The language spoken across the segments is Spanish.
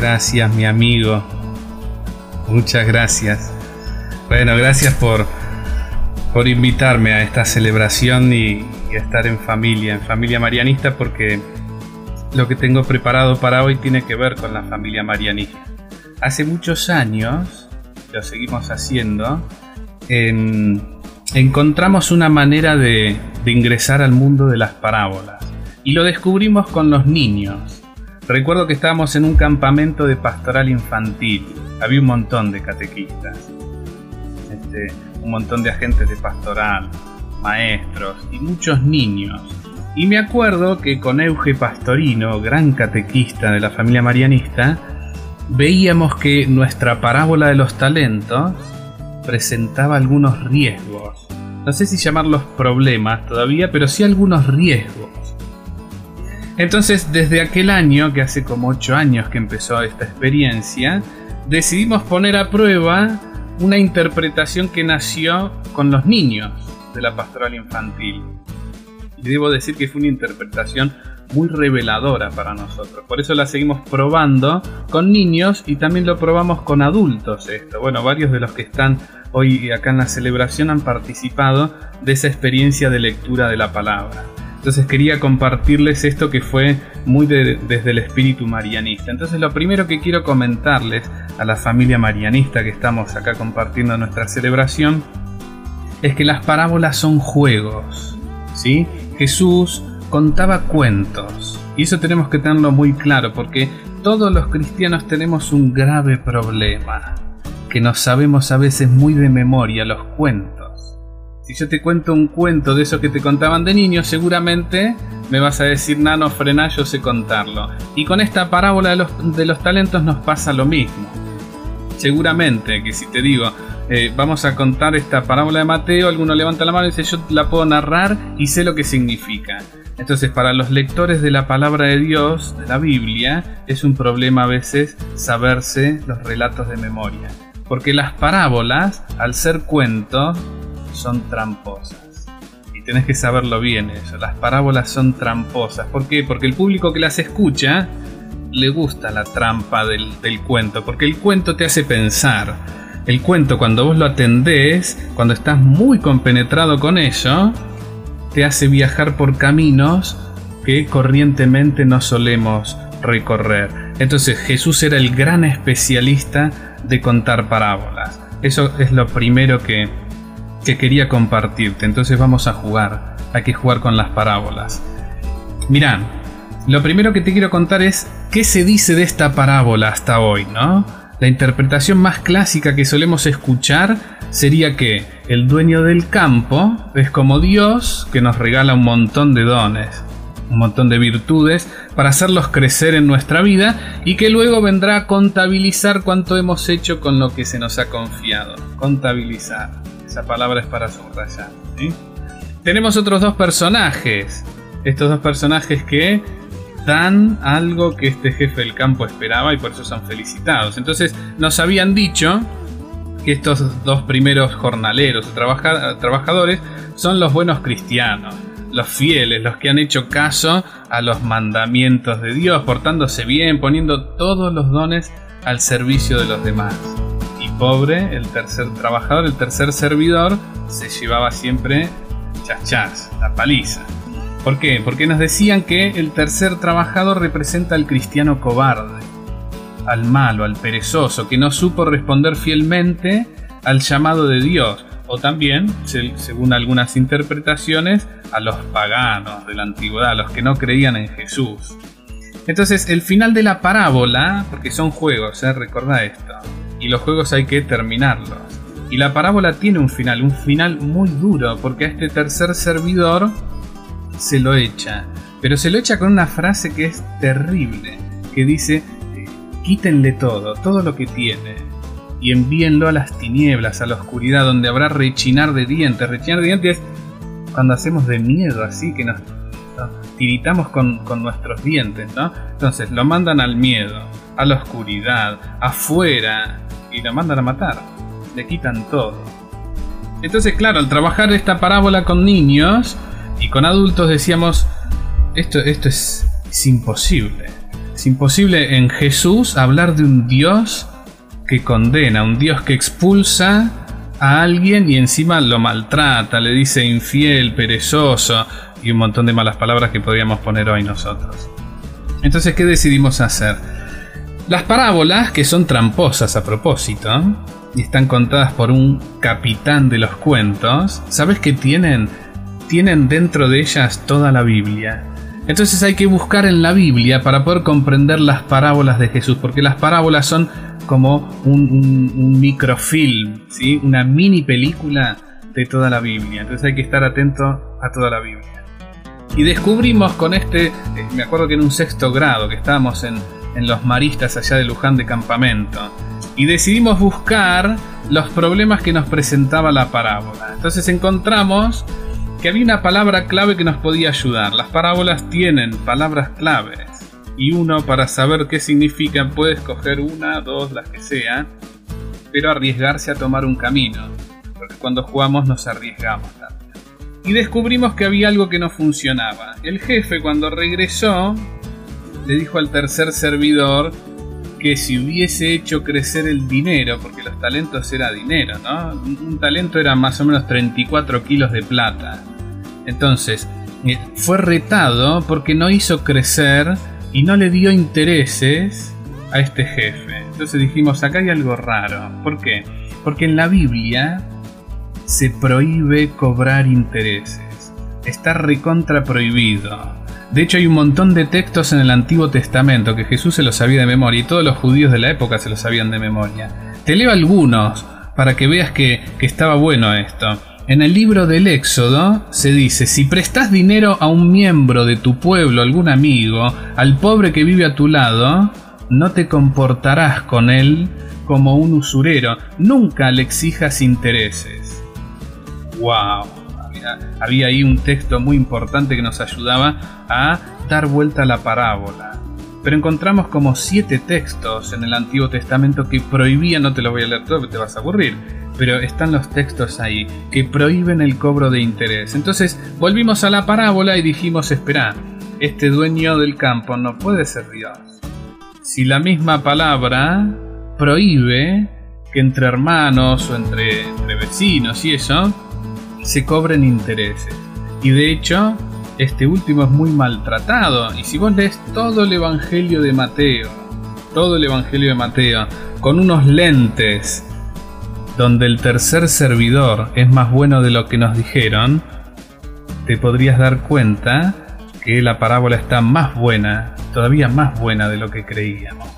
Gracias, mi amigo. Muchas gracias. Bueno, gracias por, por invitarme a esta celebración y, a estar en familia, en familia marianista, porque lo que tengo preparado para hoy tiene que ver con la familia marianista. Hace muchos años, lo seguimos haciendo, encontramos una manera de, de ingresar al mundo de las parábolas y lo descubrimos con los niños. Recuerdo que estábamos en un campamento de pastoral infantil. Había un montón de catequistas, este, un montón de agentes de pastoral, maestros y muchos niños. Y me acuerdo que con Euge Pastorino, gran catequista de la familia marianista, veíamos que nuestra parábola de los talentos presentaba algunos riesgos. No sé si llamarlos problemas todavía, pero sí algunos riesgos. Entonces, desde aquel año, que hace como 8 años que empezó esta experiencia, decidimos poner a prueba una interpretación que nació con los niños de la pastoral infantil. Y debo decir que fue una interpretación muy reveladora para nosotros. Por eso la seguimos probando con niños y también lo probamos con adultos esto. Bueno, varios de los que están hoy acá en la celebración han participado de esa experiencia de lectura de la palabra. Entonces quería compartirles esto que fue muy desde el espíritu marianista. Entonces lo primero que quiero comentarles a la familia marianista que estamos acá compartiendo nuestra celebración es que las parábolas son juegos. ¿sí? Jesús contaba cuentos. Y eso tenemos que tenerlo muy claro porque todos los cristianos tenemos un grave problema, que nos sabemos a veces muy de memoria los cuentos. Si yo te cuento un cuento de eso que te contaban de niño, seguramente me vas a decir, nano, frena, yo sé contarlo. Y con esta parábola de los, de los talentos nos pasa lo mismo. Seguramente que si te digo, eh, vamos a contar esta parábola de Mateo, alguno levanta la mano y dice, yo la puedo narrar y sé lo que significa. Entonces, para los lectores de la palabra de Dios, de la Biblia, es un problema a veces saberse los relatos de memoria. Porque las parábolas, al ser cuentos, son tramposas. Y tenés que saberlo bien eso. Las parábolas son tramposas. ¿Por qué? Porque el público que las escucha le gusta la trampa del, del cuento. Porque el cuento te hace pensar. El cuento, cuando vos lo atendés, cuando estás muy compenetrado con ello, te hace viajar por caminos que corrientemente no solemos recorrer. Entonces Jesús era el gran especialista de contar parábolas. Eso es lo primero que, que quería compartirte. Entonces vamos a jugar. Hay que jugar con las parábolas. Mirá, lo primero que te quiero contar es qué se dice de esta parábola hasta hoy, ¿no? La interpretación más clásica que solemos escuchar sería que el dueño del campo es como Dios que nos regala un montón de dones, un montón de virtudes para hacerlos crecer en nuestra vida y que luego vendrá a contabilizar cuánto hemos hecho con lo que se nos ha confiado. Contabilizar. Esa palabra es para subrayar. Tenemos otros dos personajes. Estos dos personajes que dan algo que este jefe del campo esperaba y por eso son felicitados. Entonces nos habían dicho que estos dos primeros jornaleros o trabajadores son los buenos cristianos, los fieles, los que han hecho caso a los mandamientos de Dios, portándose bien, poniendo todos los dones al servicio de los demás. Pobre, el tercer trabajador, el tercer servidor, se llevaba siempre chachas, la paliza. ¿Por qué? Porque nos decían que el tercer trabajador representa al cristiano cobarde, al malo, al perezoso, que no supo responder fielmente al llamado de Dios, o también, según algunas interpretaciones, a los paganos de la antigüedad, a los que no creían en Jesús. Entonces, el final de la parábola, porque son juegos, ¿eh? esto, y los juegos hay que terminarlos. Y la parábola tiene un final, un final muy duro, porque a este tercer servidor se lo echa. Pero se lo echa con una frase que es terrible, que dice, quítenle todo, todo lo que tiene, y envíenlo a las tinieblas, a la oscuridad, donde habrá rechinar de dientes. Rechinar de dientes cuando hacemos de miedo, así que nos, tiritamos con, con, nuestros dientes, ¿no? Entonces lo mandan al miedo, a la oscuridad, afuera, y lo mandan a matar. Le quitan todo. Entonces, claro, al trabajar esta parábola con niños, y con adultos decíamos, esto, esto es, imposible. Es imposible en Jesús hablar de un Dios que condena, un Dios que expulsa a alguien y encima lo maltrata, le dice infiel, perezoso y un montón de malas palabras que podríamos poner hoy nosotros. Entonces, ¿qué decidimos hacer? Las parábolas, que son tramposas a propósito, y están contadas por un capitán de los cuentos, ¿sabes qué tienen? Tienen dentro de ellas toda la Biblia. Entonces hay que buscar en la Biblia para poder comprender las parábolas de Jesús, porque las parábolas son como un, microfilm, ¿sí? una mini película de toda la Biblia. Entonces hay que estar atento a toda la Biblia. Y descubrimos con este, eh, me acuerdo que en un sexto grado, que estábamos en, en los maristas allá de Luján de campamento, y decidimos buscar los problemas que nos presentaba la parábola. Entonces encontramos que había una palabra clave que nos podía ayudar. Las parábolas tienen palabras claves y uno para saber qué significan puede escoger una, dos, las que sean, pero arriesgarse a tomar un camino, porque cuando jugamos nos arriesgamos también. Y descubrimos que había algo que no funcionaba. El jefe cuando regresó le dijo al tercer servidor que si hubiese hecho crecer el dinero, porque los talentos era dinero, ¿no? Un talento era más o menos 34 kilos de plata. Entonces, eh, fue retado porque no hizo crecer y no le dio intereses a este jefe. Entonces dijimos, acá hay algo raro. ¿Por qué? Porque en la Biblia se prohíbe cobrar intereses. Está recontra prohibido. De hecho, hay un montón de textos en el Antiguo Testamento que Jesús se los sabía de memoria y todos los judíos de la época se los sabían de memoria. Te leo algunos para que veas que, estaba bueno esto. En el libro del Éxodo se dice, si prestas dinero a un miembro de tu pueblo, algún amigo, al pobre que vive a tu lado, no te comportarás con él como un usurero, nunca le exijas intereses. ¡Wow! Había ahí un texto muy importante que nos ayudaba a dar vuelta a la parábola. Pero encontramos como siete textos en el Antiguo Testamento que prohibían, no te los voy a leer todo, te vas a aburrir, pero están los textos ahí que prohíben el cobro de interés. Entonces volvimos a la parábola y dijimos, espera, este dueño del campo no puede ser Dios. Si la misma palabra prohíbe que entre hermanos o entre, entre vecinos y eso, se cobren intereses. Y de hecho, este último es muy maltratado. Y si vos lees todo el Evangelio de Mateo, todo el Evangelio de Mateo, con unos lentes donde el tercer servidor es más bueno de lo que nos dijeron, te podrías dar cuenta que la parábola está más buena, todavía más buena de lo que creíamos.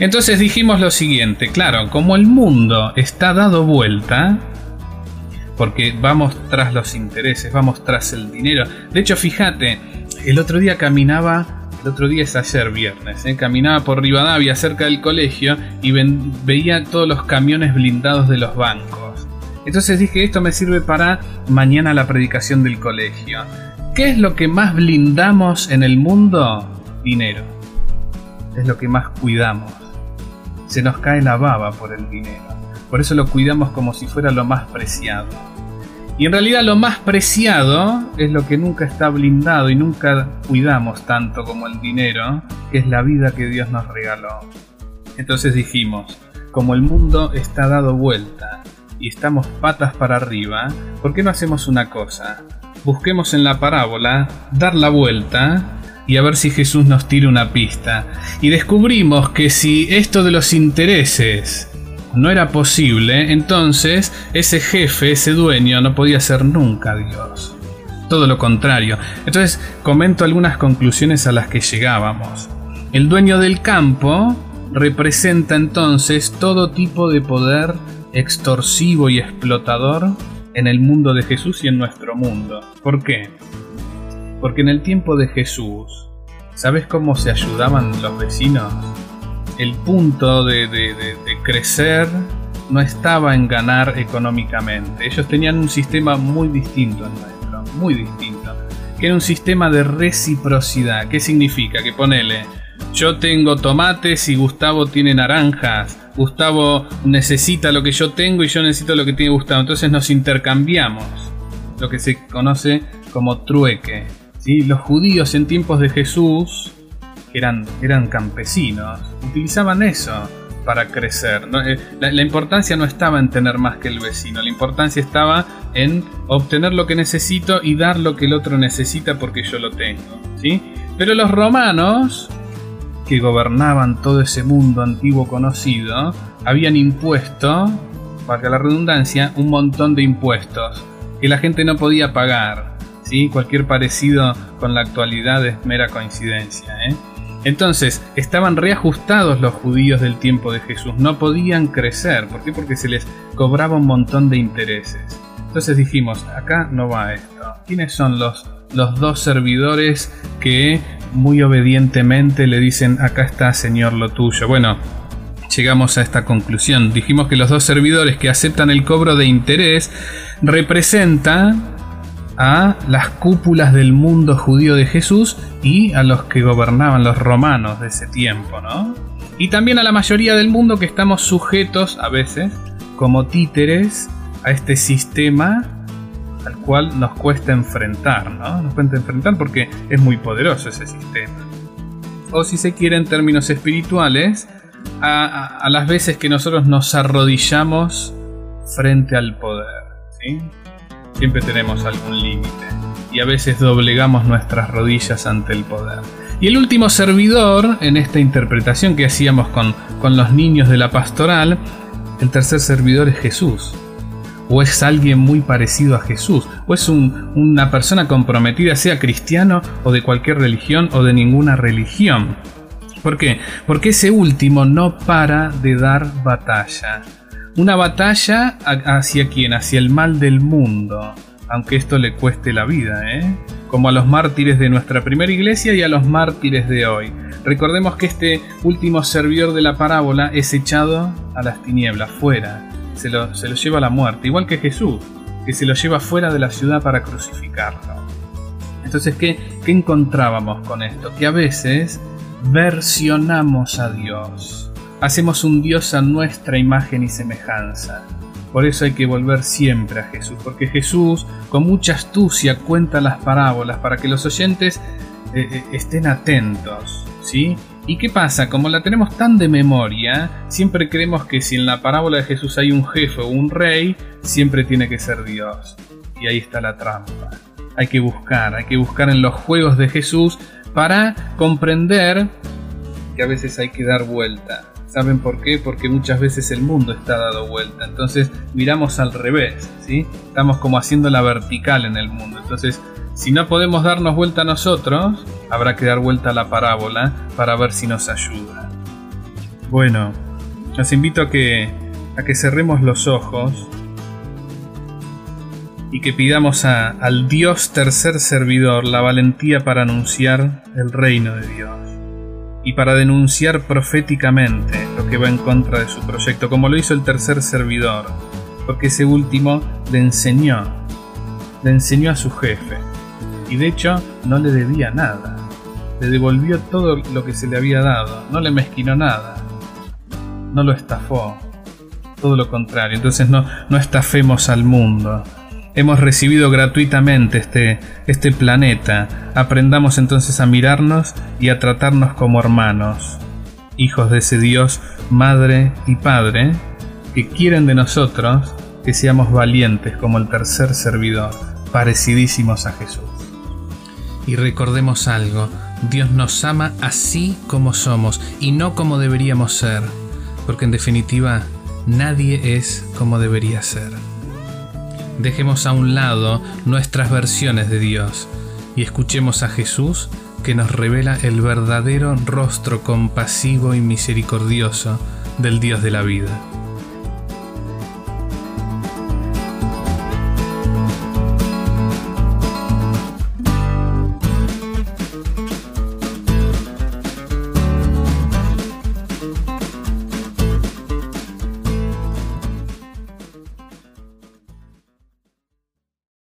Entonces dijimos lo siguiente, claro, como el mundo está dado vuelta, porque vamos tras los intereses, vamos tras el dinero. De hecho, fíjate, el otro día caminaba, el otro día es ayer viernes, ¿eh? caminaba por Rivadavia cerca del colegio y veía todos los camiones blindados de los bancos. Entonces dije, esto me sirve para mañana la predicación del colegio. ¿Qué es lo que más blindamos en el mundo? Dinero. Es lo que más cuidamos. Se nos cae la baba por el dinero. Por eso lo cuidamos como si fuera lo más preciado. Y en realidad lo más preciado es lo que nunca está blindado y nunca cuidamos tanto como el dinero, que es la vida que Dios nos regaló. Entonces dijimos, como el mundo está dado vuelta y estamos patas para arriba, ¿por qué no hacemos una cosa? Busquemos en la parábola dar la vuelta y a ver si Jesús nos tira una pista. Y descubrimos que si esto de los intereses no era posible, entonces ese jefe, ese dueño, no podía ser nunca Dios. Todo lo contrario. Entonces comento algunas conclusiones a las que llegábamos. El dueño del campo representa entonces todo tipo de poder extorsivo y explotador en el mundo de Jesús y en nuestro mundo. ¿Por qué? Porque en el tiempo de Jesús, ¿sabes cómo se ayudaban los vecinos? el punto de, crecer no estaba en ganar económicamente. Ellos tenían un sistema muy distinto al nuestro, muy distinto. Que era un sistema de reciprocidad. ¿Qué significa? Que ponele, yo tengo tomates y Gustavo tiene naranjas. Gustavo necesita lo que yo tengo y yo necesito lo que tiene Gustavo. Entonces nos intercambiamos. Lo que se conoce como trueque. ¿sí? Los judíos en tiempos de Jesús eran, eran campesinos, utilizaban eso para crecer. Eh, la, importancia no estaba en tener más que el vecino, la importancia estaba en obtener lo que necesito y dar lo que el otro necesita porque yo lo tengo. ¿sí? Pero los romanos, que gobernaban todo ese mundo antiguo conocido, habían impuesto, para la redundancia, un montón de impuestos que la gente no podía pagar. ¿sí? Cualquier parecido con la actualidad es mera coincidencia. ¿eh? Entonces, estaban reajustados los judíos del tiempo de Jesús, no podían crecer. ¿Por qué? Porque se les cobraba un montón de intereses. Entonces dijimos, acá no va esto. ¿Quiénes son los, los dos servidores que muy obedientemente le dicen, acá está Señor lo tuyo? Bueno, llegamos a esta conclusión. Dijimos que los dos servidores que aceptan el cobro de interés representan a las cúpulas del mundo judío de Jesús y a los que gobernaban los romanos de ese tiempo, ¿no? Y también a la mayoría del mundo que estamos sujetos a veces como títeres a este sistema al cual nos cuesta enfrentar, ¿no? Nos cuesta enfrentar porque es muy poderoso ese sistema. O si se quiere en términos espirituales, a, las veces que nosotros nos arrodillamos frente al poder, ¿sí? Siempre tenemos algún límite y a veces doblegamos nuestras rodillas ante el poder. Y el último servidor, en esta interpretación que hacíamos con, con los niños de la pastoral, el tercer servidor es Jesús. O es alguien muy parecido a Jesús. O es una persona comprometida, sea cristiano o de cualquier religión o de ninguna religión. ¿Por qué? Porque ese último no para de dar batalla una batalla hacia quién, hacia el mal del mundo, aunque esto le cueste la vida, ¿eh? como a los mártires de nuestra primera iglesia y a los mártires de hoy. Recordemos que este último servidor de la parábola es echado a las tinieblas, fuera, se lo, se lo lleva a la muerte, igual que Jesús, que se lo lleva fuera de la ciudad para crucificarlo. Entonces, ¿qué, qué encontrábamos con esto? Que a veces versionamos a Dios hacemos un Dios a nuestra imagen y semejanza. Por eso hay que volver siempre a Jesús, porque Jesús con mucha astucia cuenta las parábolas para que los oyentes eh, eh, estén atentos, ¿sí? ¿Y qué pasa? Como la tenemos tan de memoria, siempre creemos que si en la parábola de Jesús hay un jefe o un rey, siempre tiene que ser Dios. Y ahí está la trampa. Hay que buscar, hay que buscar en los juegos de Jesús para comprender que a veces hay que dar vuelta ¿Saben por qué? Porque muchas veces el mundo está dado vuelta. Entonces miramos al revés, ¿sí? Estamos como haciendo la vertical en el mundo. Entonces, si no podemos darnos vuelta nosotros, habrá que dar vuelta a la parábola para ver si nos ayuda. Bueno, los invito a que, a que cerremos los ojos y que pidamos al Dios tercer servidor la valentía para anunciar el reino de Dios y para denunciar proféticamente lo que va en contra de su proyecto, como lo hizo el tercer servidor, porque ese último le enseñó, le enseñó a su jefe, y de hecho no le debía nada, le devolvió todo lo que se le había dado, no le mezquinó nada, no lo estafó, todo lo contrario, entonces no, no estafemos al mundo, hemos recibido gratuitamente este, este planeta, aprendamos entonces a mirarnos y a tratarnos como hermanos, hijos de ese Dios, Madre y Padre, que quieren de nosotros que seamos valientes como el tercer servidor, parecidísimos a Jesús. Y recordemos algo, Dios nos ama así como somos y no como deberíamos ser, porque en definitiva nadie es como debería ser. Dejemos a un lado nuestras versiones de Dios y escuchemos a Jesús que nos revela el verdadero rostro compasivo y misericordioso del Dios de la vida.